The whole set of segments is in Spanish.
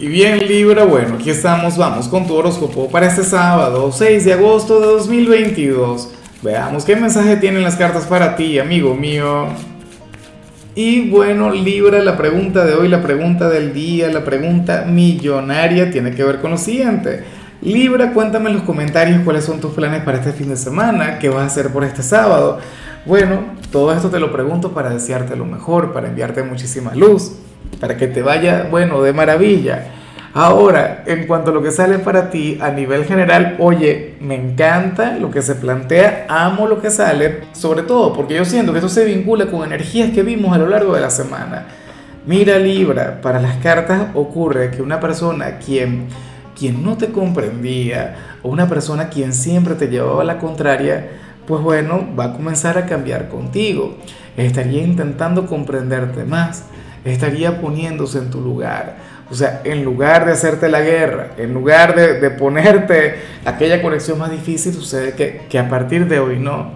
Y bien Libra, bueno, aquí estamos, vamos con tu horóscopo para este sábado, 6 de agosto de 2022. Veamos qué mensaje tienen las cartas para ti, amigo mío. Y bueno, Libra, la pregunta de hoy, la pregunta del día, la pregunta millonaria tiene que ver con lo siguiente. Libra, cuéntame en los comentarios cuáles son tus planes para este fin de semana, qué vas a hacer por este sábado. Bueno, todo esto te lo pregunto para desearte lo mejor, para enviarte muchísima luz para que te vaya, bueno, de maravilla. Ahora, en cuanto a lo que sale para ti a nivel general, oye, me encanta lo que se plantea, amo lo que sale, sobre todo porque yo siento que esto se vincula con energías que vimos a lo largo de la semana. Mira Libra, para las cartas ocurre que una persona quien, quien no te comprendía o una persona quien siempre te llevaba a la contraria, pues bueno, va a comenzar a cambiar contigo. Estaría intentando comprenderte más estaría poniéndose en tu lugar. O sea, en lugar de hacerte la guerra, en lugar de, ponerte aquella conexión más difícil, sucede que, que, a partir de hoy no.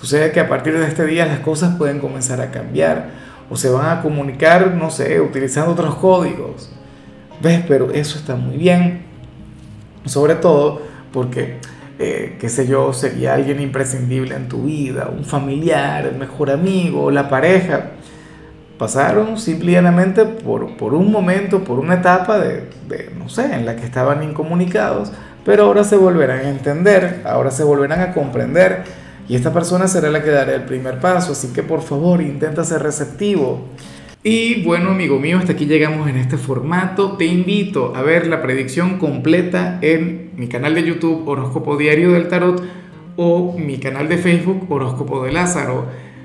Sucede que a partir de este día las cosas pueden comenzar a cambiar o se van a comunicar, no sé, utilizando otros códigos. ¿Ves? Pero eso está muy bien. Sobre todo porque, eh, qué sé yo, sería alguien imprescindible en tu vida, un familiar, el mejor amigo, la pareja pasaron simplemente por, por un momento, por una etapa de, no sé, en la que estaban incomunicados, pero ahora se volverán a entender, ahora se volverán a comprender y esta persona será la que dará el primer paso, así que por favor intenta ser receptivo. Y bueno, amigo mío, hasta aquí llegamos en este formato. Te invito a ver la predicción completa en mi canal de YouTube Horóscopo Diario del Tarot o mi canal de Facebook Horóscopo de Lázaro.